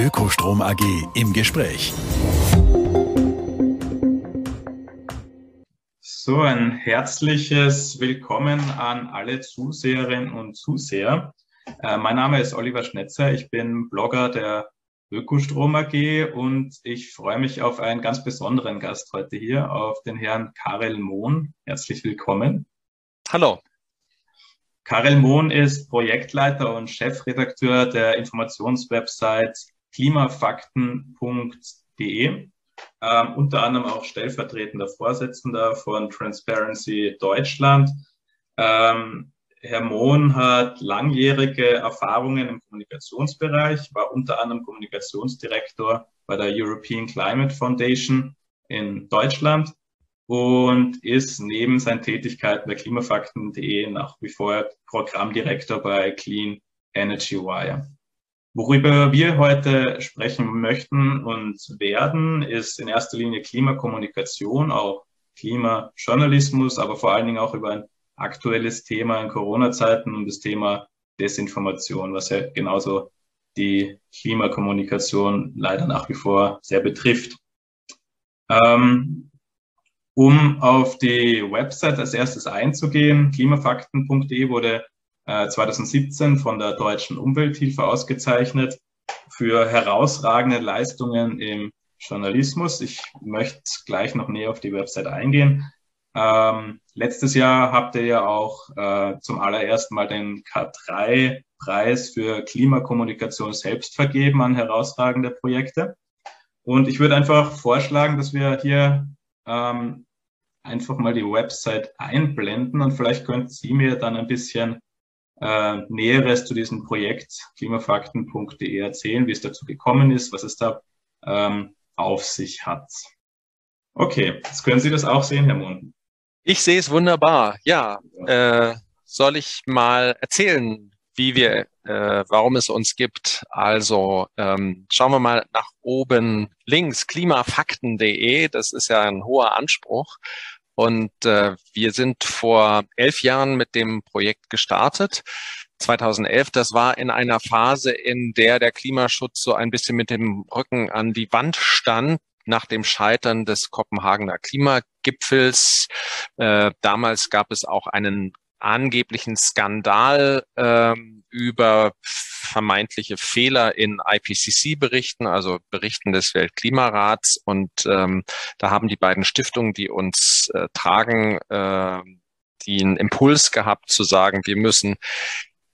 Ökostrom AG im Gespräch. So, ein herzliches Willkommen an alle Zuseherinnen und Zuseher. Äh, mein Name ist Oliver Schnetzer. Ich bin Blogger der Ökostrom AG und ich freue mich auf einen ganz besonderen Gast heute hier, auf den Herrn Karel Mohn. Herzlich willkommen. Hallo. Karel Mohn ist Projektleiter und Chefredakteur der Informationswebsite klimafakten.de, ähm, unter anderem auch stellvertretender Vorsitzender von Transparency Deutschland. Ähm, Herr Mohn hat langjährige Erfahrungen im Kommunikationsbereich, war unter anderem Kommunikationsdirektor bei der European Climate Foundation in Deutschland und ist neben seinen Tätigkeiten bei klimafakten.de nach wie vor Programmdirektor bei Clean Energy Wire. Worüber wir heute sprechen möchten und werden, ist in erster Linie Klimakommunikation, auch Klimajournalismus, aber vor allen Dingen auch über ein aktuelles Thema in Corona-Zeiten und das Thema Desinformation, was ja genauso die Klimakommunikation leider nach wie vor sehr betrifft. Ähm, um auf die Website als erstes einzugehen, klimafakten.de wurde 2017 äh, von der Deutschen Umwelthilfe ausgezeichnet für herausragende Leistungen im Journalismus. Ich möchte gleich noch näher auf die Website eingehen. Ähm, letztes Jahr habt ihr ja auch äh, zum allerersten Mal den K3-Preis für Klimakommunikation selbst vergeben an herausragende Projekte. Und ich würde einfach vorschlagen, dass wir hier ähm, einfach mal die Website einblenden und vielleicht könnten Sie mir dann ein bisschen äh, Näheres zu diesem Projekt klimafakten.de erzählen, wie es dazu gekommen ist, was es da ähm, auf sich hat. Okay, jetzt können Sie das auch sehen, Herr Mohn. Ich sehe es wunderbar. Ja, äh, soll ich mal erzählen, wie wir, äh, warum es uns gibt? Also ähm, schauen wir mal nach oben links, klimafakten.de. Das ist ja ein hoher Anspruch. Und äh, wir sind vor elf Jahren mit dem Projekt gestartet. 2011, das war in einer Phase, in der der Klimaschutz so ein bisschen mit dem Rücken an die Wand stand nach dem Scheitern des Kopenhagener Klimagipfels. Äh, damals gab es auch einen angeblichen Skandal ähm, über vermeintliche Fehler in IPCC-Berichten, also Berichten des Weltklimarats. Und ähm, da haben die beiden Stiftungen, die uns äh, tragen, äh, den Impuls gehabt zu sagen, wir müssen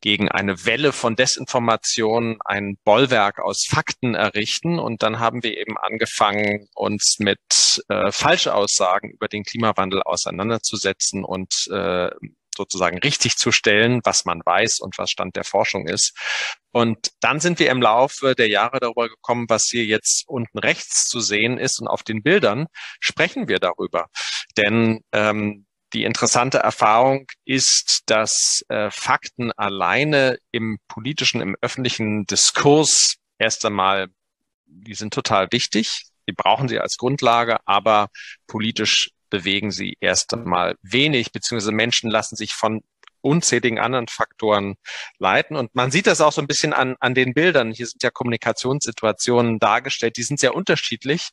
gegen eine Welle von Desinformation ein Bollwerk aus Fakten errichten. Und dann haben wir eben angefangen, uns mit äh, Falschaussagen über den Klimawandel auseinanderzusetzen und äh, sozusagen richtig zu stellen, was man weiß und was Stand der Forschung ist. Und dann sind wir im Laufe der Jahre darüber gekommen, was hier jetzt unten rechts zu sehen ist. Und auf den Bildern sprechen wir darüber. Denn ähm, die interessante Erfahrung ist, dass äh, Fakten alleine im politischen, im öffentlichen Diskurs erst einmal, die sind total wichtig. Die brauchen sie als Grundlage, aber politisch bewegen sie erst einmal wenig, beziehungsweise Menschen lassen sich von unzähligen anderen Faktoren leiten. Und man sieht das auch so ein bisschen an, an den Bildern. Hier sind ja Kommunikationssituationen dargestellt, die sind sehr unterschiedlich.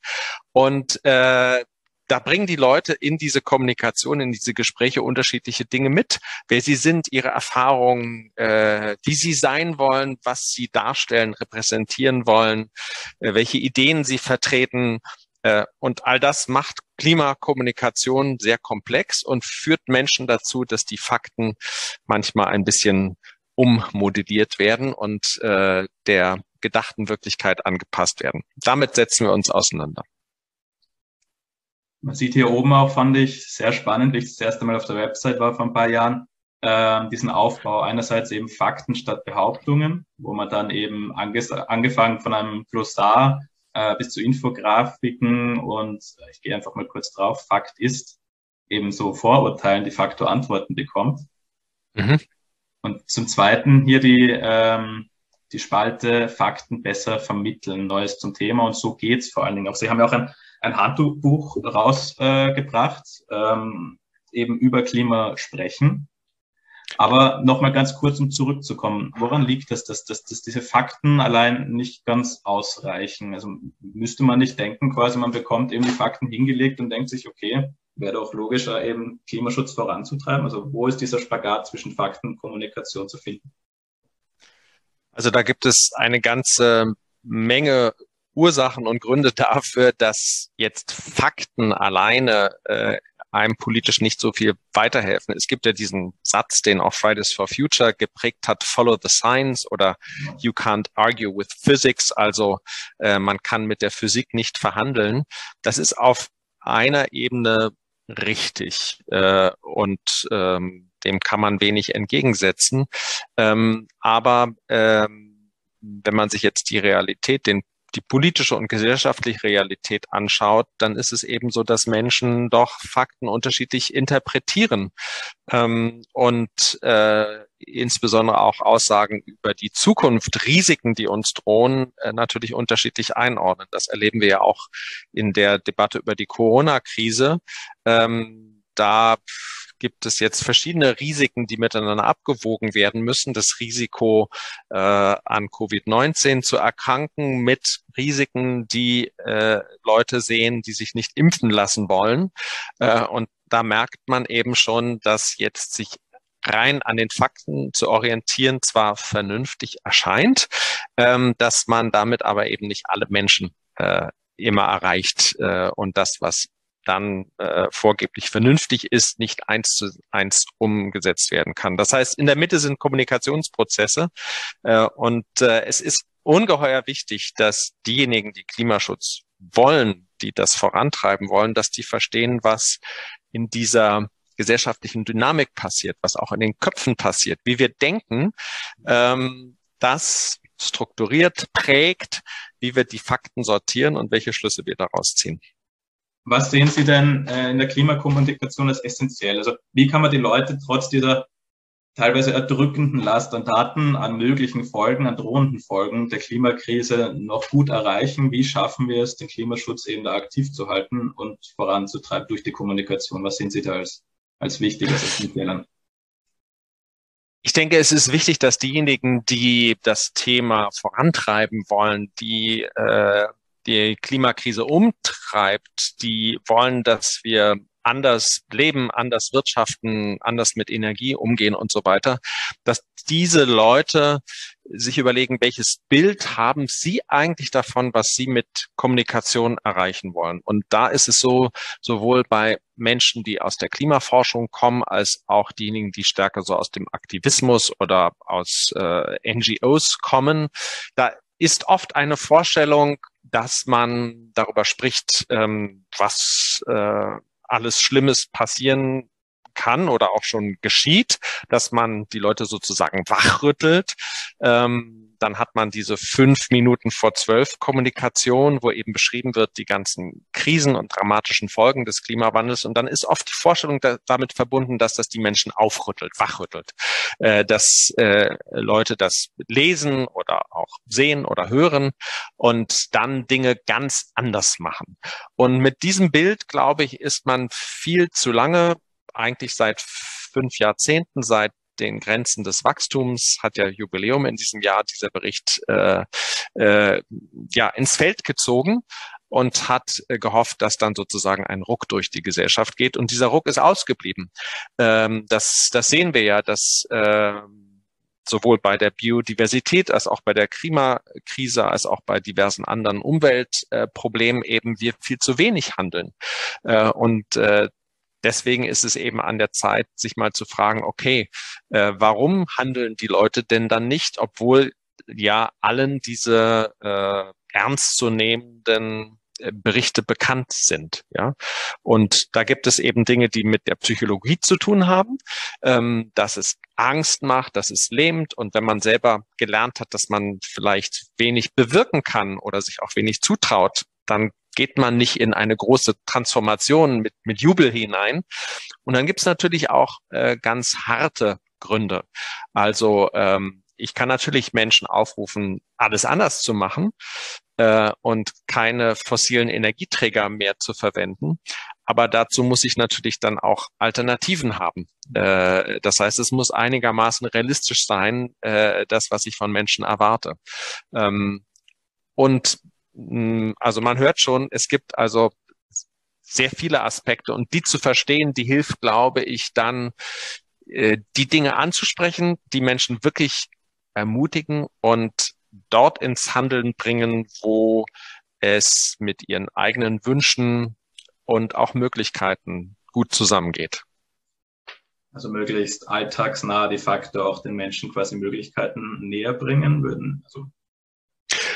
Und äh, da bringen die Leute in diese Kommunikation, in diese Gespräche unterschiedliche Dinge mit, wer sie sind, ihre Erfahrungen, äh, wie sie sein wollen, was sie darstellen, repräsentieren wollen, äh, welche Ideen sie vertreten. Äh, und all das macht Klimakommunikation sehr komplex und führt Menschen dazu, dass die Fakten manchmal ein bisschen ummodelliert werden und äh, der gedachten Wirklichkeit angepasst werden. Damit setzen wir uns auseinander. Man sieht hier oben auch, fand ich sehr spannend, wie ich das erste Mal auf der Website war vor ein paar Jahren, äh, diesen Aufbau. Einerseits eben Fakten statt Behauptungen, wo man dann eben angefangen von einem Glossar äh, bis zu Infografiken und ich gehe einfach mal kurz drauf, Fakt ist, eben so Vorurteilen de facto Antworten bekommt. Mhm. Und zum Zweiten hier die, ähm, die Spalte Fakten besser vermitteln, Neues zum Thema und so geht's vor allen Dingen auch. Sie haben ja auch ein, ein Handbuch rausgebracht, äh, ähm, eben über Klima sprechen. Aber nochmal ganz kurz, um zurückzukommen. Woran liegt das, dass, dass, dass diese Fakten allein nicht ganz ausreichen? Also müsste man nicht denken, quasi man bekommt eben die Fakten hingelegt und denkt sich, okay, wäre doch logischer, eben Klimaschutz voranzutreiben. Also wo ist dieser Spagat zwischen Fakten und Kommunikation zu finden? Also da gibt es eine ganze Menge Ursachen und Gründe dafür, dass jetzt Fakten alleine äh, einem politisch nicht so viel weiterhelfen. Es gibt ja diesen Satz, den auch Fridays for Future geprägt hat, follow the science oder you can't argue with physics, also äh, man kann mit der Physik nicht verhandeln. Das ist auf einer Ebene richtig äh, und ähm, dem kann man wenig entgegensetzen. Ähm, aber ähm, wenn man sich jetzt die Realität, den die politische und gesellschaftliche Realität anschaut, dann ist es eben so, dass Menschen doch Fakten unterschiedlich interpretieren ähm, und äh, insbesondere auch Aussagen über die Zukunft, Risiken, die uns drohen, äh, natürlich unterschiedlich einordnen. Das erleben wir ja auch in der Debatte über die Corona-Krise. Ähm, da gibt es jetzt verschiedene Risiken, die miteinander abgewogen werden müssen. Das Risiko äh, an Covid-19 zu erkranken mit Risiken, die äh, Leute sehen, die sich nicht impfen lassen wollen. Äh, und da merkt man eben schon, dass jetzt sich rein an den Fakten zu orientieren zwar vernünftig erscheint, ähm, dass man damit aber eben nicht alle Menschen äh, immer erreicht äh, und das, was dann äh, vorgeblich vernünftig ist, nicht eins zu eins umgesetzt werden kann. Das heißt, in der Mitte sind Kommunikationsprozesse äh, und äh, es ist ungeheuer wichtig, dass diejenigen, die Klimaschutz wollen, die das vorantreiben wollen, dass die verstehen, was in dieser gesellschaftlichen Dynamik passiert, was auch in den Köpfen passiert, wie wir denken, ähm, das strukturiert, prägt, wie wir die Fakten sortieren und welche Schlüsse wir daraus ziehen. Was sehen Sie denn äh, in der Klimakommunikation als essentiell? Also wie kann man die Leute trotz dieser teilweise erdrückenden Last an Daten, an möglichen Folgen, an drohenden Folgen der Klimakrise noch gut erreichen? Wie schaffen wir es, den Klimaschutz eben da aktiv zu halten und voranzutreiben durch die Kommunikation? Was sehen Sie da als, als wichtig, als Ich denke, es ist wichtig, dass diejenigen, die das Thema vorantreiben wollen, die äh, die Klimakrise umtreibt, die wollen, dass wir anders leben, anders wirtschaften, anders mit Energie umgehen und so weiter, dass diese Leute sich überlegen, welches Bild haben sie eigentlich davon, was sie mit Kommunikation erreichen wollen. Und da ist es so, sowohl bei Menschen, die aus der Klimaforschung kommen, als auch diejenigen, die stärker so aus dem Aktivismus oder aus äh, NGOs kommen, da ist oft eine Vorstellung, dass man darüber spricht, ähm, was äh, alles Schlimmes passieren kann oder auch schon geschieht, dass man die Leute sozusagen wachrüttelt. Ähm, dann hat man diese fünf Minuten vor zwölf Kommunikation, wo eben beschrieben wird, die ganzen Krisen und dramatischen Folgen des Klimawandels. Und dann ist oft die Vorstellung da, damit verbunden, dass das die Menschen aufrüttelt, wachrüttelt, äh, dass äh, Leute das lesen oder auch sehen oder hören und dann Dinge ganz anders machen. Und mit diesem Bild, glaube ich, ist man viel zu lange, eigentlich seit fünf Jahrzehnten, seit den Grenzen des Wachstums, hat ja Jubiläum in diesem Jahr dieser Bericht äh, äh, ja ins Feld gezogen und hat äh, gehofft, dass dann sozusagen ein Ruck durch die Gesellschaft geht. Und dieser Ruck ist ausgeblieben. Ähm, das, das sehen wir ja, dass äh, sowohl bei der Biodiversität als auch bei der Klimakrise als auch bei diversen anderen Umweltproblemen äh, eben wir viel zu wenig handeln. Äh, und äh, Deswegen ist es eben an der Zeit, sich mal zu fragen, okay, äh, warum handeln die Leute denn dann nicht, obwohl ja allen diese äh, ernstzunehmenden äh, Berichte bekannt sind, ja. Und da gibt es eben Dinge, die mit der Psychologie zu tun haben, ähm, dass es Angst macht, dass es lähmt und wenn man selber gelernt hat, dass man vielleicht wenig bewirken kann oder sich auch wenig zutraut, dann geht man nicht in eine große Transformation mit, mit Jubel hinein. Und dann gibt es natürlich auch äh, ganz harte Gründe. Also ähm, ich kann natürlich Menschen aufrufen, alles anders zu machen äh, und keine fossilen Energieträger mehr zu verwenden. aber dazu muss ich natürlich dann auch Alternativen haben. Äh, das heißt, es muss einigermaßen realistisch sein, äh, das, was ich von Menschen erwarte. Ähm, und also man hört schon, es gibt also sehr viele Aspekte und die zu verstehen, die hilft, glaube ich, dann äh, die Dinge anzusprechen, die Menschen wirklich ermutigen und dort ins Handeln bringen, wo es mit ihren eigenen Wünschen und auch Möglichkeiten gut zusammengeht. Also möglichst alltagsnah de facto auch den Menschen quasi Möglichkeiten näher bringen würden. Also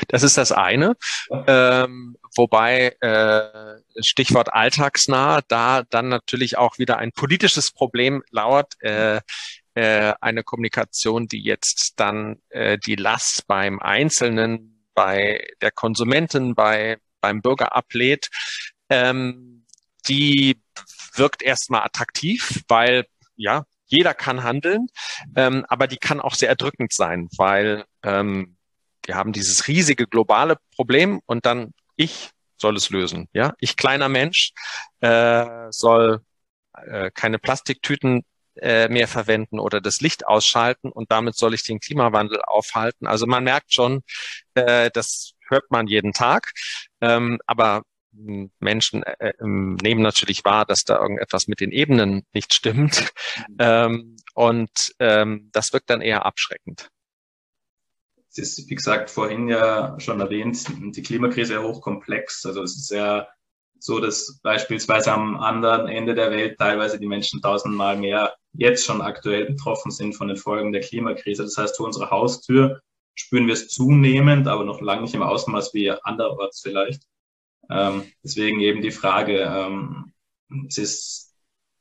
das ist das eine. Ähm, wobei äh, Stichwort alltagsnah, da dann natürlich auch wieder ein politisches Problem lauert. Äh, äh, eine Kommunikation, die jetzt dann äh, die Last beim Einzelnen, bei der Konsumentin, bei beim Bürger ablädt. Ähm, die wirkt erstmal attraktiv, weil ja, jeder kann handeln, ähm, aber die kann auch sehr erdrückend sein, weil ähm, wir haben dieses riesige globale Problem und dann ich soll es lösen. Ja, ich kleiner Mensch äh, soll äh, keine Plastiktüten äh, mehr verwenden oder das Licht ausschalten und damit soll ich den Klimawandel aufhalten. Also man merkt schon, äh, das hört man jeden Tag, ähm, aber Menschen äh, ähm, nehmen natürlich wahr, dass da irgendetwas mit den Ebenen nicht stimmt. Mhm. Ähm, und ähm, das wirkt dann eher abschreckend. Ist, wie gesagt, vorhin ja schon erwähnt, die Klimakrise ja hochkomplex. Also es ist ja so, dass beispielsweise am anderen Ende der Welt teilweise die Menschen tausendmal mehr jetzt schon aktuell betroffen sind von den Folgen der Klimakrise. Das heißt, vor unserer Haustür spüren wir es zunehmend, aber noch lange nicht im Ausmaß wie anderorts vielleicht. Ähm, deswegen eben die Frage, ähm, es ist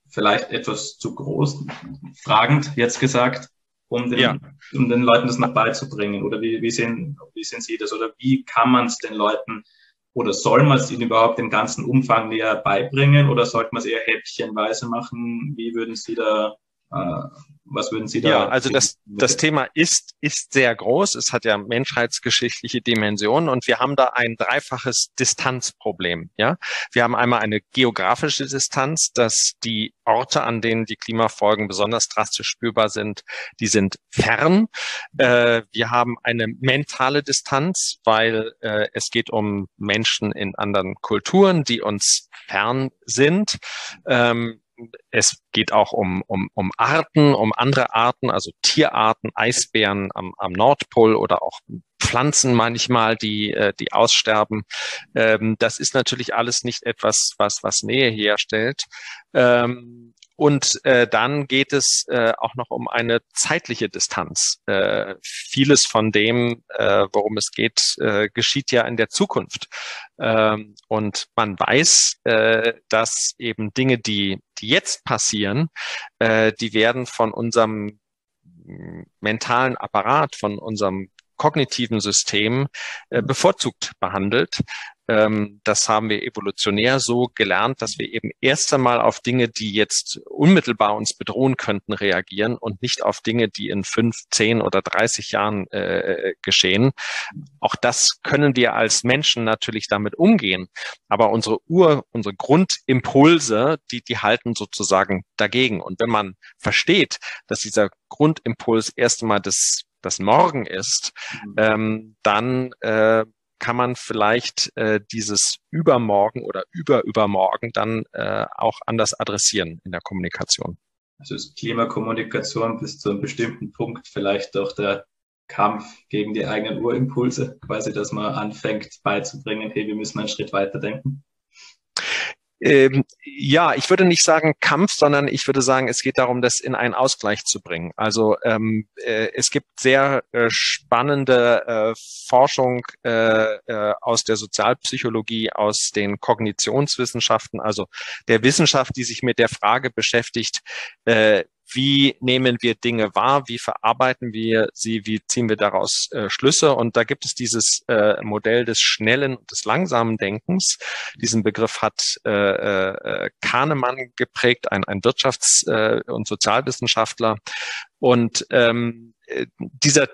vielleicht etwas zu groß, fragend jetzt gesagt, um den, ja. um den Leuten das noch beizubringen? Oder wie, wie, sehen, wie sehen Sie das? Oder wie kann man es den Leuten oder soll man es ihnen überhaupt im ganzen Umfang näher beibringen oder sollte man es eher häppchenweise machen? Wie würden Sie da was würden Sie da? Ja, also das, das Thema ist, ist sehr groß. Es hat ja menschheitsgeschichtliche Dimensionen und wir haben da ein dreifaches Distanzproblem. Ja, wir haben einmal eine geografische Distanz, dass die Orte, an denen die Klimafolgen besonders drastisch spürbar sind, die sind fern. Äh, wir haben eine mentale Distanz, weil äh, es geht um Menschen in anderen Kulturen, die uns fern sind. Ähm, es geht auch um, um, um Arten, um andere Arten, also Tierarten, Eisbären am, am Nordpol oder auch Pflanzen manchmal, die, äh, die aussterben. Ähm, das ist natürlich alles nicht etwas, was, was Nähe herstellt. Ähm, und äh, dann geht es äh, auch noch um eine zeitliche Distanz. Äh, vieles von dem, äh, worum es geht, äh, geschieht ja in der Zukunft. Ähm, und man weiß, äh, dass eben Dinge, die, die jetzt passieren, äh, die werden von unserem mentalen Apparat, von unserem kognitiven System äh, bevorzugt behandelt. Ähm, das haben wir evolutionär so gelernt, dass wir eben erst einmal auf Dinge, die jetzt unmittelbar uns bedrohen könnten, reagieren und nicht auf Dinge, die in fünf, zehn oder dreißig Jahren äh, geschehen. Auch das können wir als Menschen natürlich damit umgehen. Aber unsere Ur, unsere Grundimpulse, die, die halten sozusagen dagegen. Und wenn man versteht, dass dieser Grundimpuls erst einmal das das Morgen ist, mhm. ähm, dann äh, kann man vielleicht äh, dieses Übermorgen oder Überübermorgen dann äh, auch anders adressieren in der Kommunikation. Also ist Klimakommunikation bis zu einem bestimmten Punkt vielleicht auch der Kampf gegen die eigenen Urimpulse, quasi, dass man anfängt beizubringen, hey, wir müssen einen Schritt weiter denken. Ähm, ja, ich würde nicht sagen Kampf, sondern ich würde sagen, es geht darum, das in einen Ausgleich zu bringen. Also ähm, äh, es gibt sehr äh, spannende äh, Forschung äh, äh, aus der Sozialpsychologie, aus den Kognitionswissenschaften, also der Wissenschaft, die sich mit der Frage beschäftigt, äh, wie nehmen wir Dinge wahr, wie verarbeiten wir sie, wie ziehen wir daraus äh, Schlüsse. Und da gibt es dieses äh, Modell des schnellen und des langsamen Denkens. Diesen Begriff hat äh, äh, Kahnemann geprägt, ein, ein Wirtschafts- äh, und Sozialwissenschaftler. Und ähm, äh, dieser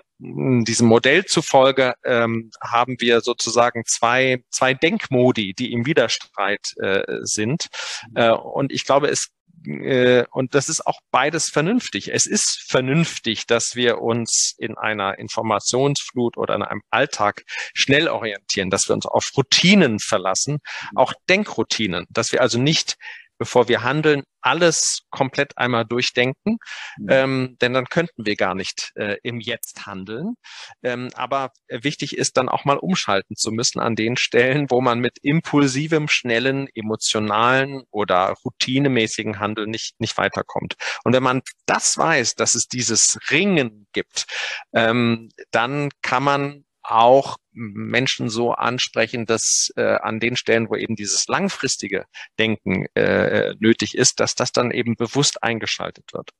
diesem Modell zufolge ähm, haben wir sozusagen zwei, zwei Denkmodi, die im Widerstreit äh, sind. Äh, und ich glaube, es äh, und das ist auch beides vernünftig. Es ist vernünftig, dass wir uns in einer Informationsflut oder in einem Alltag schnell orientieren, dass wir uns auf Routinen verlassen, auch Denkroutinen, dass wir also nicht bevor wir handeln, alles komplett einmal durchdenken, mhm. ähm, denn dann könnten wir gar nicht äh, im Jetzt handeln. Ähm, aber wichtig ist dann auch mal umschalten zu müssen an den Stellen, wo man mit impulsivem, schnellen, emotionalen oder routinemäßigen Handeln nicht, nicht weiterkommt. Und wenn man das weiß, dass es dieses Ringen gibt, ähm, dann kann man auch Menschen so ansprechen, dass äh, an den Stellen, wo eben dieses langfristige Denken äh, nötig ist, dass das dann eben bewusst eingeschaltet wird.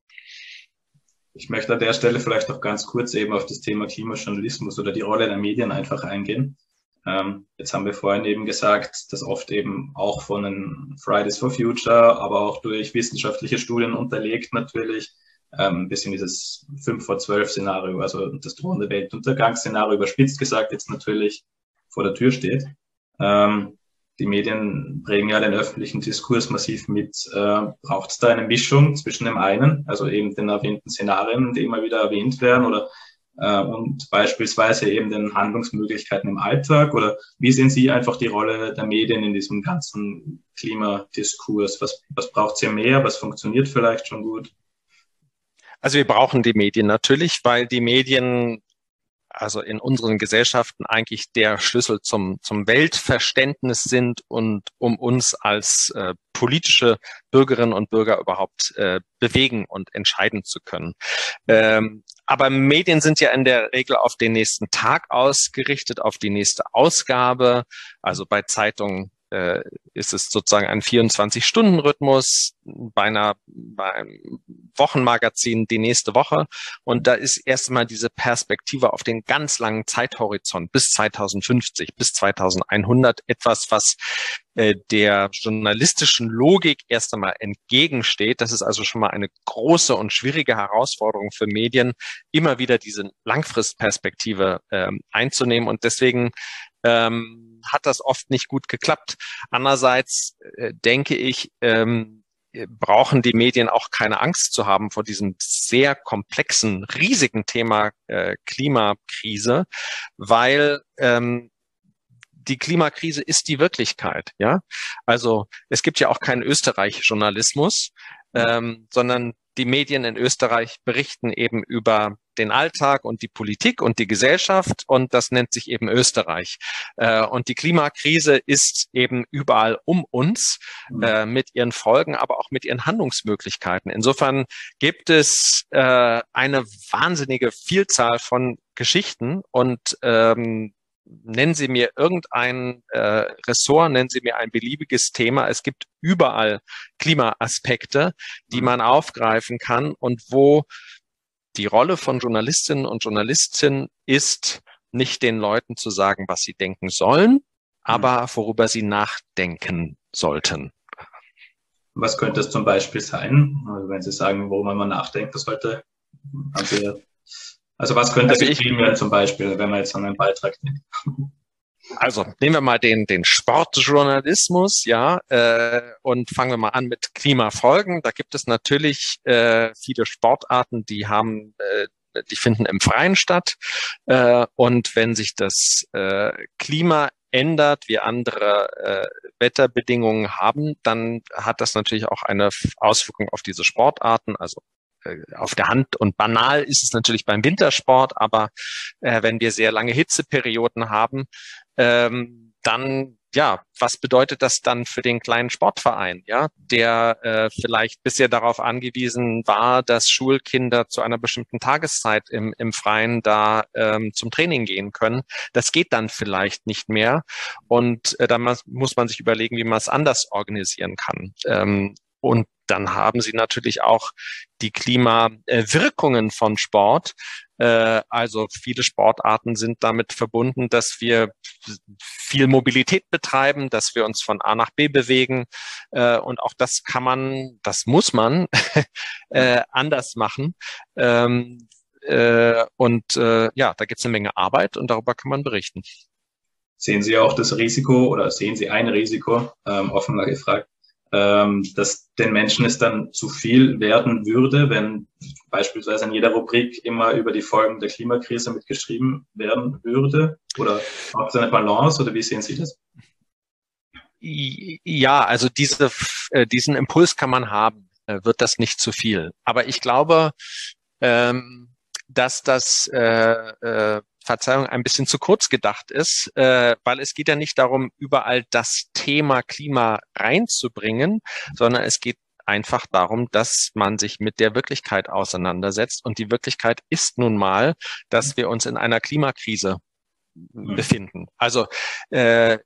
Ich möchte an der Stelle vielleicht auch ganz kurz eben auf das Thema Klimajournalismus oder die Rolle der Medien einfach eingehen. Ähm, jetzt haben wir vorhin eben gesagt, dass oft eben auch von den Fridays for Future, aber auch durch wissenschaftliche Studien unterlegt natürlich ähm, bisschen dieses 5 vor 12 Szenario, also das drohende Weltuntergangsszenario überspitzt gesagt jetzt natürlich vor der Tür steht. Ähm, die Medien prägen ja den öffentlichen Diskurs massiv mit. Äh, Braucht es da eine Mischung zwischen dem einen, also eben den erwähnten Szenarien, die immer wieder erwähnt werden, oder äh, und beispielsweise eben den Handlungsmöglichkeiten im Alltag? Oder wie sehen Sie einfach die Rolle der Medien in diesem ganzen Klimadiskurs? Was, was braucht es mehr? Was funktioniert vielleicht schon gut? Also wir brauchen die Medien natürlich, weil die Medien also in unseren Gesellschaften eigentlich der Schlüssel zum, zum Weltverständnis sind und um uns als äh, politische Bürgerinnen und Bürger überhaupt äh, bewegen und entscheiden zu können. Ähm, aber Medien sind ja in der Regel auf den nächsten Tag ausgerichtet, auf die nächste Ausgabe. Also bei Zeitungen äh, ist es sozusagen ein 24-Stunden-Rhythmus, bei einer bei Wochenmagazin die nächste Woche. Und da ist erstmal diese Perspektive auf den ganz langen Zeithorizont bis 2050, bis 2100 etwas, was äh, der journalistischen Logik erst einmal entgegensteht. Das ist also schon mal eine große und schwierige Herausforderung für Medien, immer wieder diese Langfristperspektive ähm, einzunehmen. Und deswegen ähm, hat das oft nicht gut geklappt. Andererseits äh, denke ich, ähm, brauchen die Medien auch keine Angst zu haben vor diesem sehr komplexen, riesigen Thema äh, Klimakrise, weil ähm, die Klimakrise ist die Wirklichkeit, ja. Also es gibt ja auch keinen Österreich-Journalismus, ähm, sondern die Medien in Österreich berichten eben über den Alltag und die Politik und die Gesellschaft und das nennt sich eben Österreich. Äh, und die Klimakrise ist eben überall um uns äh, mit ihren Folgen, aber auch mit ihren Handlungsmöglichkeiten. Insofern gibt es äh, eine wahnsinnige Vielzahl von Geschichten und ähm, nennen Sie mir irgendein äh, Ressort, nennen Sie mir ein beliebiges Thema. Es gibt überall Klimaaspekte, die mhm. man aufgreifen kann und wo die Rolle von Journalistinnen und Journalisten ist, nicht den Leuten zu sagen, was sie denken sollen, aber mhm. worüber sie nachdenken sollten. Was könnte es zum Beispiel sein? Also wenn Sie sagen, worüber man nachdenken sollte, also also was könnte also werden zum Beispiel, wenn man jetzt an einen Beitrag denkt? Also nehmen wir mal den, den Sportjournalismus, ja, äh, und fangen wir mal an mit Klimafolgen. Da gibt es natürlich äh, viele Sportarten, die haben äh, die finden im Freien statt. Äh, und wenn sich das äh, Klima ändert, wir andere äh, Wetterbedingungen haben, dann hat das natürlich auch eine Auswirkung auf diese Sportarten. Also auf der Hand und banal ist es natürlich beim Wintersport, aber äh, wenn wir sehr lange Hitzeperioden haben, ähm, dann ja, was bedeutet das dann für den kleinen Sportverein, ja, der äh, vielleicht bisher darauf angewiesen war, dass Schulkinder zu einer bestimmten Tageszeit im, im Freien da ähm, zum Training gehen können. Das geht dann vielleicht nicht mehr. Und äh, da muss man sich überlegen, wie man es anders organisieren kann. Ähm, und dann haben sie natürlich auch die Klimawirkungen von Sport. Äh, also viele Sportarten sind damit verbunden, dass wir viel Mobilität betreiben, dass wir uns von A nach B bewegen. Äh, und auch das kann man, das muss man äh, anders machen. Ähm, äh, und ja, da gibt es eine Menge Arbeit und darüber kann man berichten. Sehen Sie auch das Risiko oder sehen Sie ein Risiko, ähm, offenbar gefragt, ähm, dass den Menschen es dann zu viel werden würde, wenn beispielsweise in jeder Rubrik immer über die Folgen der Klimakrise mitgeschrieben werden würde? Oder auch es eine Balance oder wie sehen Sie das? Ja, also diese, äh, diesen Impuls kann man haben, äh, wird das nicht zu viel. Aber ich glaube, ähm, dass das äh, äh, Verzeihung ein bisschen zu kurz gedacht ist, äh, weil es geht ja nicht darum, überall das Thema Klima reinzubringen, sondern es geht einfach darum, dass man sich mit der Wirklichkeit auseinandersetzt. Und die Wirklichkeit ist nun mal, dass wir uns in einer Klimakrise mhm. befinden. Also äh,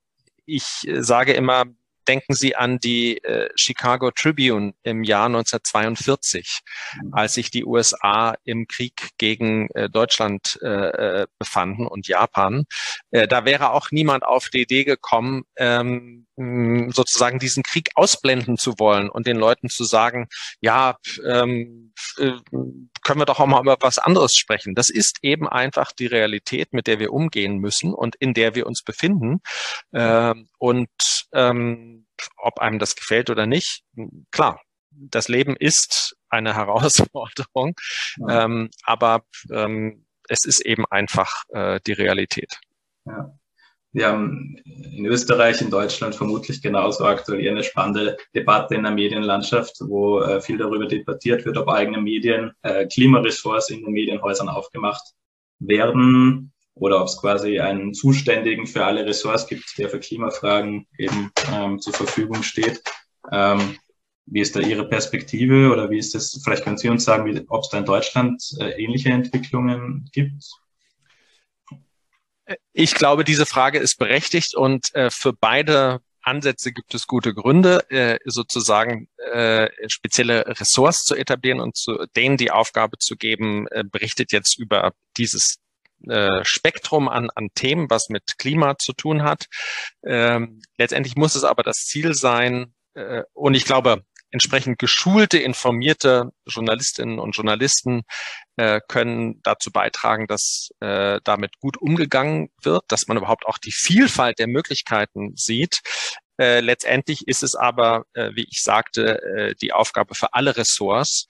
ich sage immer, denken Sie an die äh, Chicago Tribune im Jahr 1942, mhm. als sich die USA im Krieg gegen äh, Deutschland äh, äh, befanden und Japan. Äh, da wäre auch niemand auf die Idee gekommen, ähm, sozusagen diesen Krieg ausblenden zu wollen und den Leuten zu sagen, ja, ähm, äh, können wir doch auch mal über was anderes sprechen. Das ist eben einfach die Realität, mit der wir umgehen müssen und in der wir uns befinden. Ähm, und ähm, ob einem das gefällt oder nicht, klar, das Leben ist eine Herausforderung, ja. ähm, aber ähm, es ist eben einfach äh, die Realität. Ja. Wir haben in Österreich, in Deutschland vermutlich genauso aktuell eine spannende Debatte in der Medienlandschaft, wo äh, viel darüber debattiert wird, ob eigene Medien, äh, Klimaressorts in den Medienhäusern aufgemacht werden oder ob es quasi einen Zuständigen für alle Ressorts gibt, der für Klimafragen eben ähm, zur Verfügung steht. Ähm, wie ist da Ihre Perspektive oder wie ist das, vielleicht können Sie uns sagen, ob es da in Deutschland äh, ähnliche Entwicklungen gibt? Ich glaube, diese Frage ist berechtigt und äh, für beide Ansätze gibt es gute Gründe, äh, sozusagen äh, spezielle Ressorts zu etablieren und zu denen die Aufgabe zu geben, äh, berichtet jetzt über dieses äh, Spektrum an, an Themen, was mit Klima zu tun hat. Ähm, letztendlich muss es aber das Ziel sein, äh, und ich glaube, entsprechend geschulte, informierte Journalistinnen und Journalisten äh, können dazu beitragen, dass äh, damit gut umgegangen wird, dass man überhaupt auch die Vielfalt der Möglichkeiten sieht. Äh, letztendlich ist es aber, äh, wie ich sagte, äh, die Aufgabe für alle Ressorts,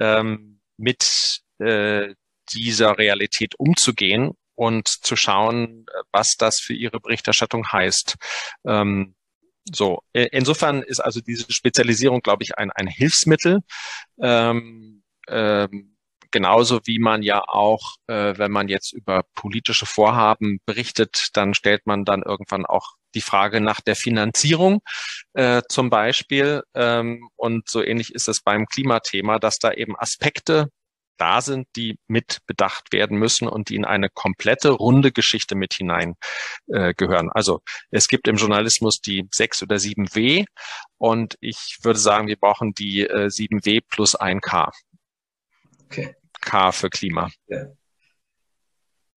ähm, mit äh, dieser Realität umzugehen und zu schauen, was das für ihre Berichterstattung heißt. Ähm, so, insofern ist also diese Spezialisierung, glaube ich, ein, ein Hilfsmittel. Ähm, ähm, genauso wie man ja auch, äh, wenn man jetzt über politische Vorhaben berichtet, dann stellt man dann irgendwann auch die Frage nach der Finanzierung äh, zum Beispiel. Ähm, und so ähnlich ist es beim Klimathema, dass da eben Aspekte da sind, die mit bedacht werden müssen und die in eine komplette runde Geschichte mit hinein äh, gehören. Also es gibt im Journalismus die sechs oder sieben W und ich würde sagen, wir brauchen die äh, 7W plus ein K. Okay. K für Klima. Ja.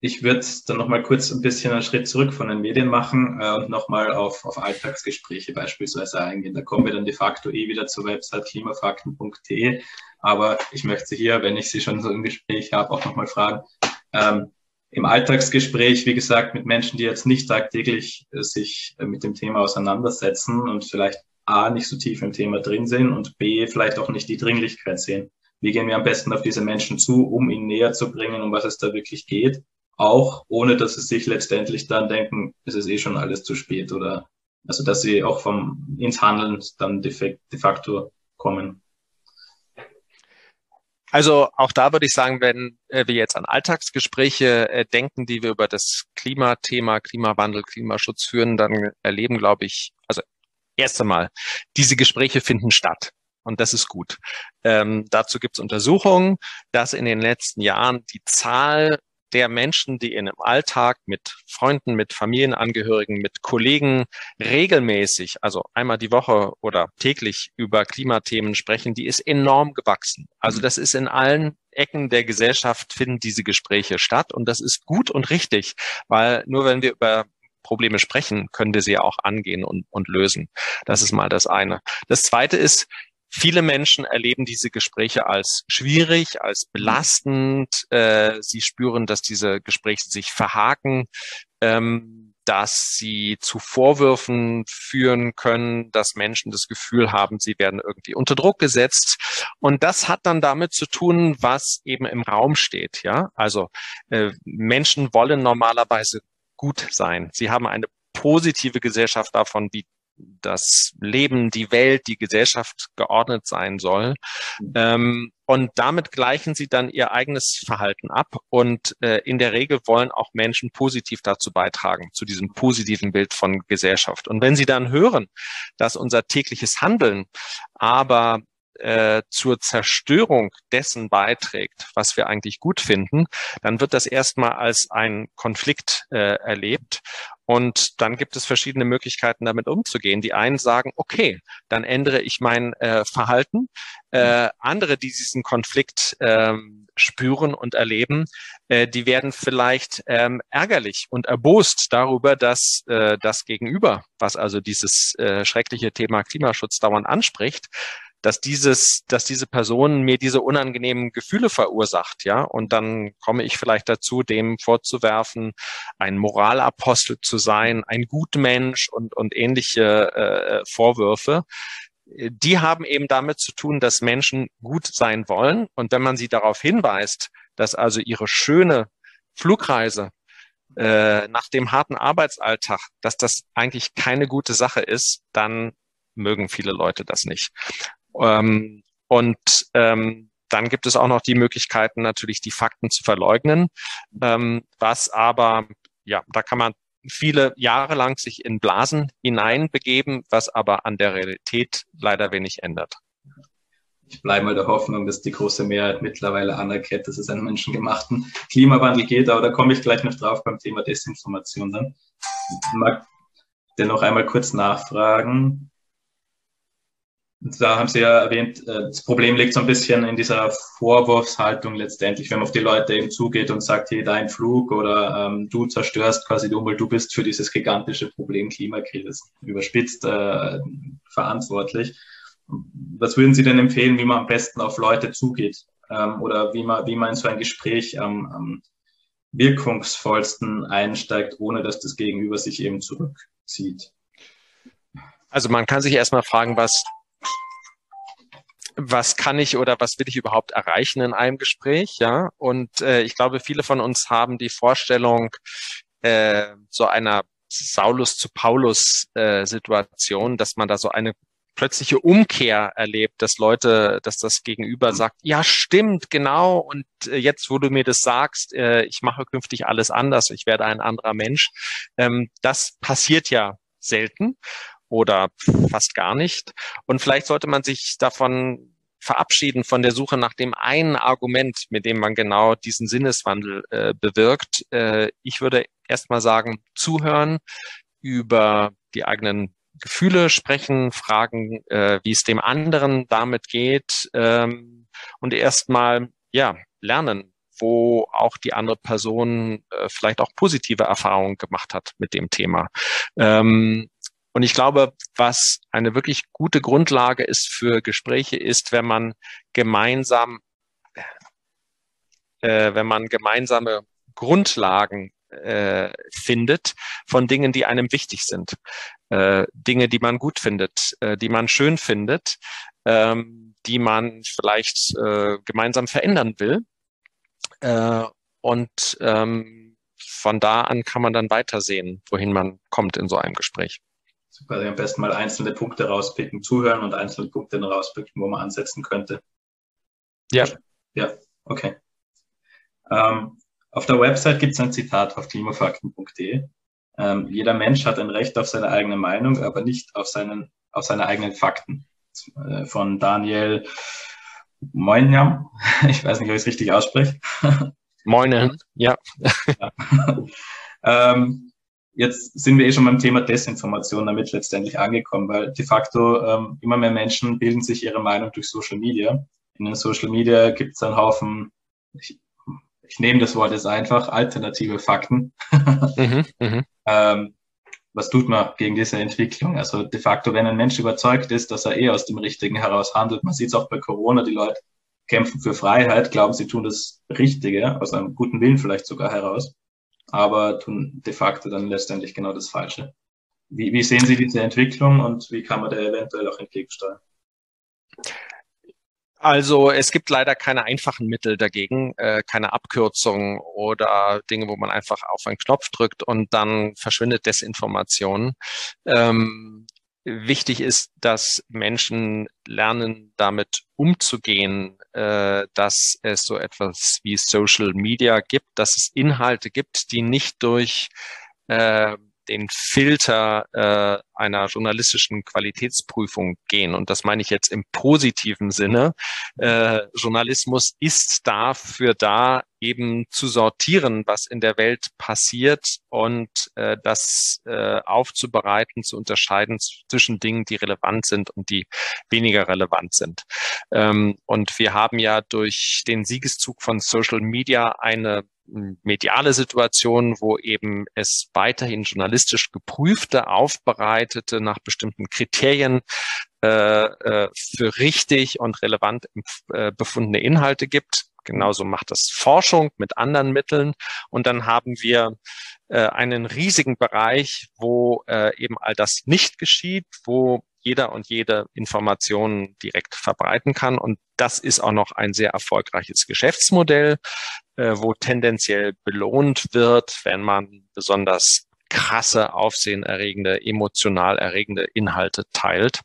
Ich würde dann nochmal kurz ein bisschen einen Schritt zurück von den Medien machen äh, und nochmal auf, auf Alltagsgespräche beispielsweise eingehen. Da kommen wir dann de facto eh wieder zur Website klimafakten.de. Aber ich möchte hier, wenn ich Sie schon so im Gespräch habe, auch nochmal fragen. Ähm, Im Alltagsgespräch, wie gesagt, mit Menschen, die jetzt nicht tagtäglich äh, sich äh, mit dem Thema auseinandersetzen und vielleicht A, nicht so tief im Thema drin sind und B, vielleicht auch nicht die Dringlichkeit sehen. Wie gehen wir am besten auf diese Menschen zu, um ihnen näher zu bringen, um was es da wirklich geht? Auch ohne dass sie sich letztendlich dann denken, es ist eh schon alles zu spät oder also dass sie auch vom ins Handeln dann de, facto kommen. Also auch da würde ich sagen, wenn äh, wir jetzt an Alltagsgespräche äh, denken, die wir über das Klimathema, Klimawandel, Klimaschutz führen, dann erleben, glaube ich, also erst einmal, diese Gespräche finden statt. Und das ist gut. Ähm, dazu gibt es Untersuchungen, dass in den letzten Jahren die Zahl der Menschen, die in einem Alltag mit Freunden, mit Familienangehörigen, mit Kollegen regelmäßig, also einmal die Woche oder täglich über Klimathemen sprechen, die ist enorm gewachsen. Also das ist in allen Ecken der Gesellschaft finden diese Gespräche statt und das ist gut und richtig, weil nur wenn wir über Probleme sprechen, können wir sie ja auch angehen und, und lösen. Das ist mal das eine. Das zweite ist, Viele Menschen erleben diese Gespräche als schwierig, als belastend. Äh, sie spüren, dass diese Gespräche sich verhaken. Ähm, dass sie zu Vorwürfen führen können, dass Menschen das Gefühl haben, sie werden irgendwie unter Druck gesetzt. Und das hat dann damit zu tun, was eben im Raum steht. Ja, also äh, Menschen wollen normalerweise gut sein. Sie haben eine positive Gesellschaft davon, wie das Leben, die Welt, die Gesellschaft geordnet sein soll. Ähm, und damit gleichen sie dann ihr eigenes Verhalten ab. Und äh, in der Regel wollen auch Menschen positiv dazu beitragen, zu diesem positiven Bild von Gesellschaft. Und wenn sie dann hören, dass unser tägliches Handeln aber äh, zur Zerstörung dessen beiträgt, was wir eigentlich gut finden, dann wird das erstmal als ein Konflikt äh, erlebt. Und dann gibt es verschiedene Möglichkeiten, damit umzugehen. Die einen sagen, okay, dann ändere ich mein äh, Verhalten. Äh, andere, die diesen Konflikt ähm, spüren und erleben, äh, die werden vielleicht ähm, ärgerlich und erbost darüber, dass äh, das Gegenüber, was also dieses äh, schreckliche Thema Klimaschutz dauernd anspricht, dass dieses, dass diese Person mir diese unangenehmen Gefühle verursacht, ja. Und dann komme ich vielleicht dazu, dem vorzuwerfen, ein Moralapostel zu sein, ein Gutmensch und, und ähnliche äh, Vorwürfe. Die haben eben damit zu tun, dass Menschen gut sein wollen. Und wenn man sie darauf hinweist, dass also ihre schöne Flugreise äh, nach dem harten Arbeitsalltag, dass das eigentlich keine gute Sache ist, dann mögen viele Leute das nicht. Ähm, und ähm, dann gibt es auch noch die Möglichkeiten, natürlich die Fakten zu verleugnen, ähm, was aber, ja, da kann man viele Jahre lang sich in Blasen hineinbegeben, was aber an der Realität leider wenig ändert. Ich bleibe mal der Hoffnung, dass die große Mehrheit mittlerweile anerkennt, dass es einen menschengemachten Klimawandel geht, aber da komme ich gleich noch drauf beim Thema Desinformation dann. Ich mag dennoch einmal kurz nachfragen, da haben Sie ja erwähnt, äh, das Problem liegt so ein bisschen in dieser Vorwurfshaltung letztendlich, wenn man auf die Leute eben zugeht und sagt, hey, dein Flug oder ähm, du zerstörst quasi die Umwelt, du bist für dieses gigantische Problem Klimakrise überspitzt äh, verantwortlich. Was würden Sie denn empfehlen, wie man am besten auf Leute zugeht ähm, oder wie man, wie man in so ein Gespräch am, am wirkungsvollsten einsteigt, ohne dass das Gegenüber sich eben zurückzieht? Also man kann sich erstmal fragen, was was kann ich oder was will ich überhaupt erreichen in einem Gespräch, ja. Und äh, ich glaube, viele von uns haben die Vorstellung äh, so einer Saulus zu Paulus äh, Situation, dass man da so eine plötzliche Umkehr erlebt, dass Leute, dass das Gegenüber sagt, ja stimmt, genau, und äh, jetzt, wo du mir das sagst, äh, ich mache künftig alles anders, ich werde ein anderer Mensch. Ähm, das passiert ja selten oder fast gar nicht. Und vielleicht sollte man sich davon verabschieden von der Suche nach dem einen Argument, mit dem man genau diesen Sinneswandel äh, bewirkt. Äh, ich würde erstmal sagen, zuhören, über die eigenen Gefühle sprechen, fragen, äh, wie es dem anderen damit geht ähm, und erstmal ja lernen, wo auch die andere Person äh, vielleicht auch positive Erfahrungen gemacht hat mit dem Thema. Ähm, und ich glaube, was eine wirklich gute Grundlage ist für Gespräche, ist, wenn man gemeinsam, äh, wenn man gemeinsame Grundlagen äh, findet von Dingen, die einem wichtig sind, äh, Dinge, die man gut findet, äh, die man schön findet, ähm, die man vielleicht äh, gemeinsam verändern will. Äh, und ähm, von da an kann man dann weitersehen, wohin man kommt in so einem Gespräch. Also am besten mal einzelne Punkte rauspicken, zuhören und einzelne Punkte rauspicken, wo man ansetzen könnte. Ja. Ja, okay. Ähm, auf der Website gibt es ein Zitat auf klimafakten.de. Ähm, jeder Mensch hat ein Recht auf seine eigene Meinung, aber nicht auf, seinen, auf seine eigenen Fakten. Äh, von Daniel Moinjam. Ich weiß nicht, ob ich es richtig ausspreche. Moinen, ja. ja. ähm, jetzt sind wir eh schon beim Thema Desinformation damit letztendlich angekommen, weil de facto ähm, immer mehr Menschen bilden sich ihre Meinung durch Social Media. In den Social Media gibt es einen Haufen, ich, ich nehme das Wort jetzt einfach, alternative Fakten. mhm, mh. ähm, was tut man gegen diese Entwicklung? Also de facto, wenn ein Mensch überzeugt ist, dass er eh aus dem Richtigen heraus handelt, man sieht es auch bei Corona, die Leute kämpfen für Freiheit, glauben, sie tun das Richtige, aus einem guten Willen vielleicht sogar heraus, aber tun de facto dann letztendlich genau das Falsche. Wie, wie sehen Sie diese Entwicklung und wie kann man der eventuell auch entgegensteuern? Also es gibt leider keine einfachen Mittel dagegen, äh, keine Abkürzung oder Dinge, wo man einfach auf einen Knopf drückt und dann verschwindet Desinformation. Ähm, wichtig ist, dass Menschen lernen, damit umzugehen, äh, dass es so etwas wie Social Media gibt, dass es Inhalte gibt, die nicht durch äh, den Filter äh, einer journalistischen Qualitätsprüfung gehen. Und das meine ich jetzt im positiven Sinne. Äh, Journalismus ist dafür da, eben zu sortieren, was in der Welt passiert und äh, das äh, aufzubereiten, zu unterscheiden zwischen Dingen, die relevant sind und die weniger relevant sind. Ähm, und wir haben ja durch den Siegeszug von Social Media eine mediale Situation, wo eben es weiterhin journalistisch geprüfte, aufbereitete, nach bestimmten Kriterien äh, äh, für richtig und relevant äh, befundene Inhalte gibt. Genauso macht das Forschung mit anderen Mitteln. Und dann haben wir äh, einen riesigen Bereich, wo äh, eben all das nicht geschieht, wo jeder und jede Informationen direkt verbreiten kann. Und das ist auch noch ein sehr erfolgreiches Geschäftsmodell, äh, wo tendenziell belohnt wird, wenn man besonders krasse, aufsehenerregende, emotional erregende Inhalte teilt.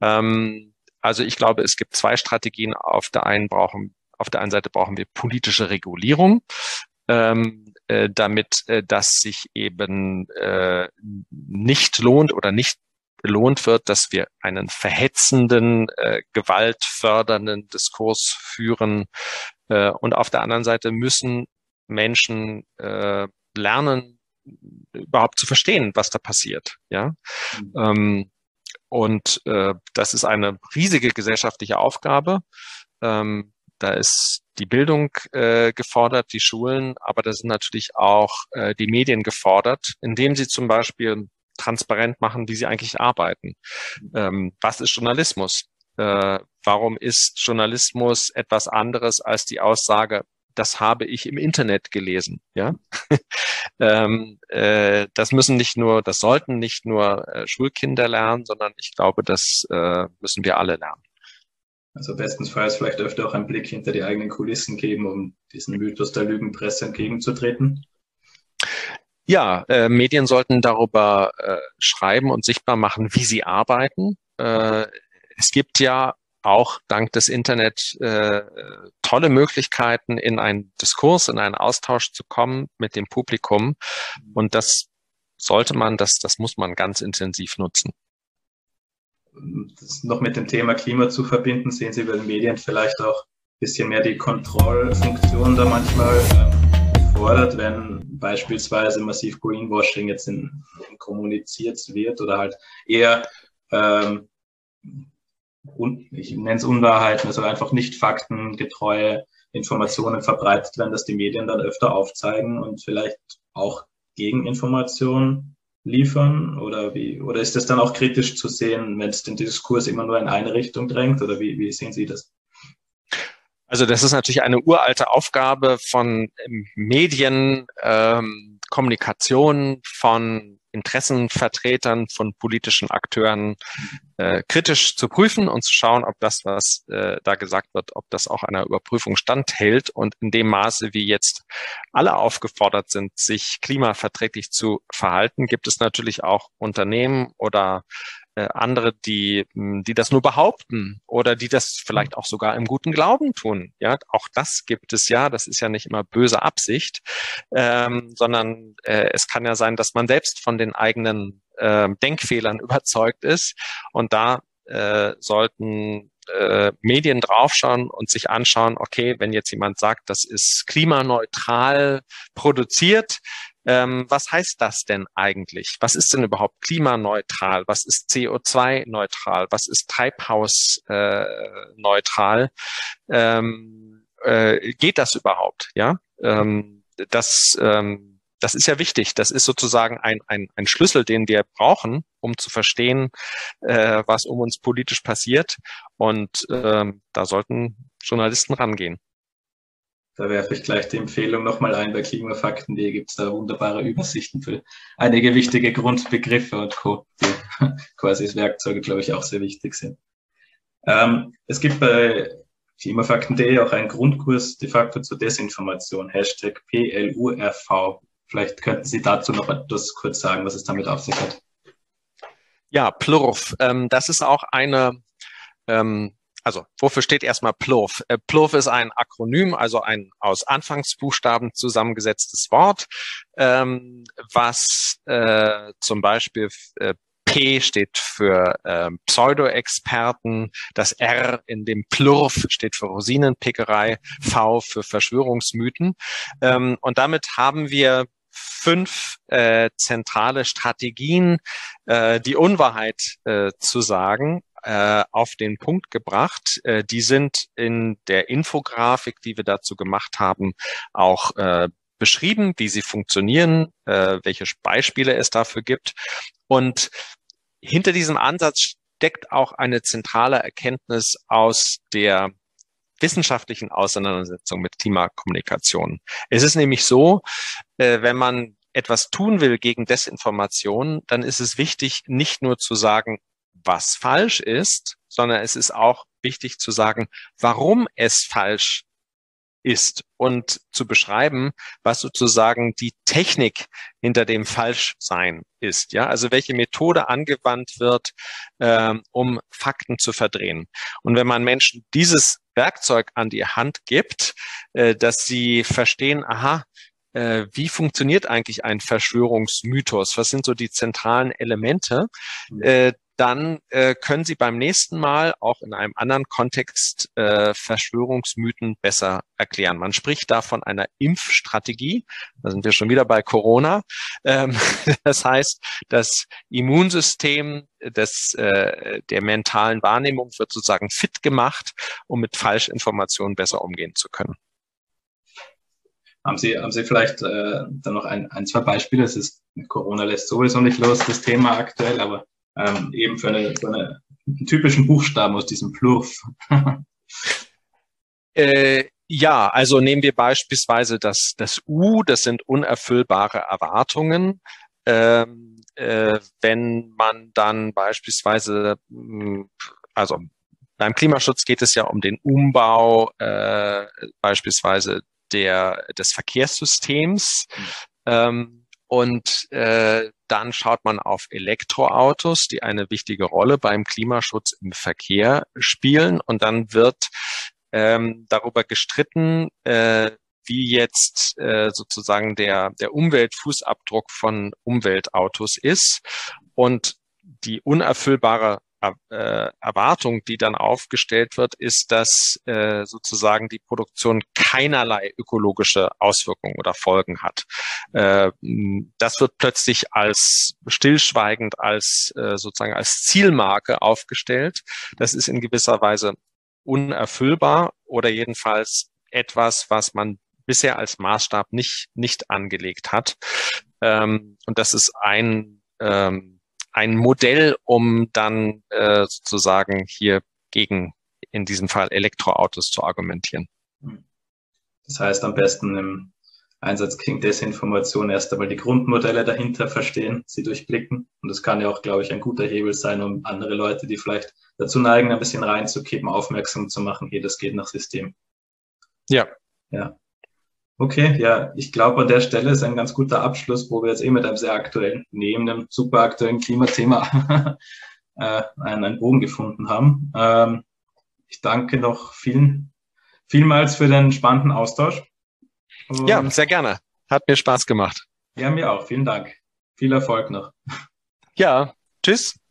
Ähm, also ich glaube, es gibt zwei Strategien. Auf der einen brauchen, auf der einen Seite brauchen wir politische Regulierung. Ähm, äh, damit äh, das sich eben äh, nicht lohnt oder nicht belohnt wird, dass wir einen verhetzenden, äh, gewaltfördernden Diskurs führen. Äh, und auf der anderen Seite müssen Menschen äh, lernen, überhaupt zu verstehen, was da passiert. Ja. Mhm. Ähm, und äh, das ist eine riesige gesellschaftliche Aufgabe. Ähm, da ist die Bildung äh, gefordert, die Schulen, aber da sind natürlich auch äh, die Medien gefordert, indem sie zum Beispiel transparent machen, wie sie eigentlich arbeiten. Ähm, was ist Journalismus? Äh, warum ist Journalismus etwas anderes als die Aussage, das habe ich im Internet gelesen. Ja, ähm, äh, das müssen nicht nur, das sollten nicht nur äh, Schulkinder lernen, sondern ich glaube, das äh, müssen wir alle lernen. Also bestensfalls vielleicht öfter auch einen Blick hinter die eigenen Kulissen geben, um diesen Mythos der Lügenpresse entgegenzutreten. Ja, äh, Medien sollten darüber äh, schreiben und sichtbar machen, wie sie arbeiten. Äh, es gibt ja auch dank des Internet äh, tolle Möglichkeiten, in einen Diskurs, in einen Austausch zu kommen mit dem Publikum. Und das sollte man, das, das muss man ganz intensiv nutzen. Das noch mit dem Thema Klima zu verbinden, sehen Sie bei den Medien vielleicht auch ein bisschen mehr die Kontrollfunktion da manchmal. Ähm gefordert, wenn beispielsweise massiv Greenwashing jetzt in, in kommuniziert wird oder halt eher, ähm, un, ich nenne es Unwahrheiten, also einfach nicht faktengetreue Informationen verbreitet werden, dass die Medien dann öfter aufzeigen und vielleicht auch Gegeninformationen liefern oder wie oder ist das dann auch kritisch zu sehen, wenn es den Diskurs immer nur in eine Richtung drängt oder wie, wie sehen Sie das? Also das ist natürlich eine uralte Aufgabe von ähm, Medien, ähm, Kommunikation, von Interessenvertretern, von politischen Akteuren äh, kritisch zu prüfen und zu schauen, ob das, was äh, da gesagt wird, ob das auch einer Überprüfung standhält. Und in dem Maße, wie jetzt alle aufgefordert sind, sich klimaverträglich zu verhalten, gibt es natürlich auch Unternehmen oder äh, andere, die, hm, die das nur behaupten oder die das vielleicht auch sogar im guten Glauben tun. Ja, auch das gibt es ja. Das ist ja nicht immer böse Absicht, ähm, sondern äh, es kann ja sein, dass man selbst von den eigenen äh, Denkfehlern überzeugt ist und da äh, sollten äh, Medien draufschauen und sich anschauen, okay, wenn jetzt jemand sagt, das ist klimaneutral produziert, ähm, was heißt das denn eigentlich? Was ist denn überhaupt klimaneutral? Was ist CO2-neutral? Was ist Treibhausneutral? Äh, ähm, äh, geht das überhaupt? Ja, ähm, das ähm, das ist ja wichtig. Das ist sozusagen ein, ein, ein Schlüssel, den wir brauchen, um zu verstehen, äh, was um uns politisch passiert. Und ähm, da sollten Journalisten rangehen. Da werfe ich gleich die Empfehlung nochmal ein. Bei Klimafakten.de gibt es da wunderbare Übersichten für einige wichtige Grundbegriffe und Co., die quasi als Werkzeuge, glaube ich, auch sehr wichtig sind. Ähm, es gibt bei Klimafakten.de auch einen Grundkurs de facto zur Desinformation, Hashtag PLURV. Vielleicht könnten Sie dazu noch etwas kurz sagen, was es damit auf sich hat. Ja, Plurf. Ähm, das ist auch eine ähm, also wofür steht erstmal PLOF? Äh, PLOF ist ein Akronym, also ein aus Anfangsbuchstaben zusammengesetztes Wort, ähm, was äh, zum Beispiel äh, P steht für äh, Pseudo-Experten, das R in dem Plurf steht für Rosinenpickerei, V für Verschwörungsmythen. Ähm, und damit haben wir fünf äh, zentrale Strategien, äh, die Unwahrheit äh, zu sagen, äh, auf den Punkt gebracht. Äh, die sind in der Infografik, die wir dazu gemacht haben, auch äh, beschrieben, wie sie funktionieren, äh, welche Beispiele es dafür gibt. Und hinter diesem Ansatz steckt auch eine zentrale Erkenntnis aus der wissenschaftlichen Auseinandersetzung mit Klimakommunikation. Es ist nämlich so, äh, wenn man etwas tun will gegen Desinformation, dann ist es wichtig, nicht nur zu sagen, was falsch ist, sondern es ist auch wichtig zu sagen, warum es falsch ist und zu beschreiben, was sozusagen die Technik hinter dem Falschsein ist. Ja, also welche Methode angewandt wird, ähm, um Fakten zu verdrehen. Und wenn man Menschen dieses Werkzeug an die Hand gibt, äh, dass sie verstehen, aha, äh, wie funktioniert eigentlich ein Verschwörungsmythos? Was sind so die zentralen Elemente? Mhm. Äh, dann äh, können Sie beim nächsten Mal auch in einem anderen Kontext äh, Verschwörungsmythen besser erklären. Man spricht da von einer Impfstrategie. Da sind wir schon wieder bei Corona. Ähm, das heißt, das Immunsystem des, äh, der mentalen Wahrnehmung wird sozusagen fit gemacht, um mit Falschinformationen besser umgehen zu können. Haben Sie, haben Sie vielleicht äh, dann noch ein, ein, zwei Beispiele? Es ist Corona lässt sowieso nicht los, das Thema aktuell, aber ähm, eben für, eine, für eine, einen typischen Buchstaben aus diesem Plurf. äh, ja, also nehmen wir beispielsweise das, das U, das sind unerfüllbare Erwartungen. Ähm, äh, wenn man dann beispielsweise, hm, also beim Klimaschutz geht es ja um den Umbau äh, beispielsweise der, des Verkehrssystems. Mhm. Ähm, und äh, dann schaut man auf Elektroautos, die eine wichtige Rolle beim Klimaschutz im Verkehr spielen. Und dann wird ähm, darüber gestritten, äh, wie jetzt äh, sozusagen der, der Umweltfußabdruck von Umweltautos ist. Und die unerfüllbare äh, Erwartung, die dann aufgestellt wird, ist, dass äh, sozusagen die Produktion keinerlei ökologische Auswirkungen oder Folgen hat. Äh, das wird plötzlich als stillschweigend, als äh, sozusagen als Zielmarke aufgestellt. Das ist in gewisser Weise unerfüllbar oder jedenfalls etwas, was man bisher als Maßstab nicht, nicht angelegt hat. Ähm, und das ist ein ähm, ein Modell, um dann äh, sozusagen hier gegen in diesem Fall Elektroautos zu argumentieren. Das heißt am besten im Einsatz gegen Desinformation erst einmal die Grundmodelle dahinter verstehen, sie durchblicken. Und das kann ja auch, glaube ich, ein guter Hebel sein, um andere Leute, die vielleicht dazu neigen, ein bisschen reinzukippen, aufmerksam zu machen, hey, das geht nach System. Ja. Ja. Okay, ja, ich glaube, an der Stelle ist ein ganz guter Abschluss, wo wir jetzt eh mit einem sehr aktuellen, neben dem super aktuellen Klimathema äh, einen, einen Bogen gefunden haben. Ähm, ich danke noch vielen, vielmals für den spannenden Austausch. Und ja, sehr gerne. Hat mir Spaß gemacht. Ja, mir auch. Vielen Dank. Viel Erfolg noch. Ja, tschüss.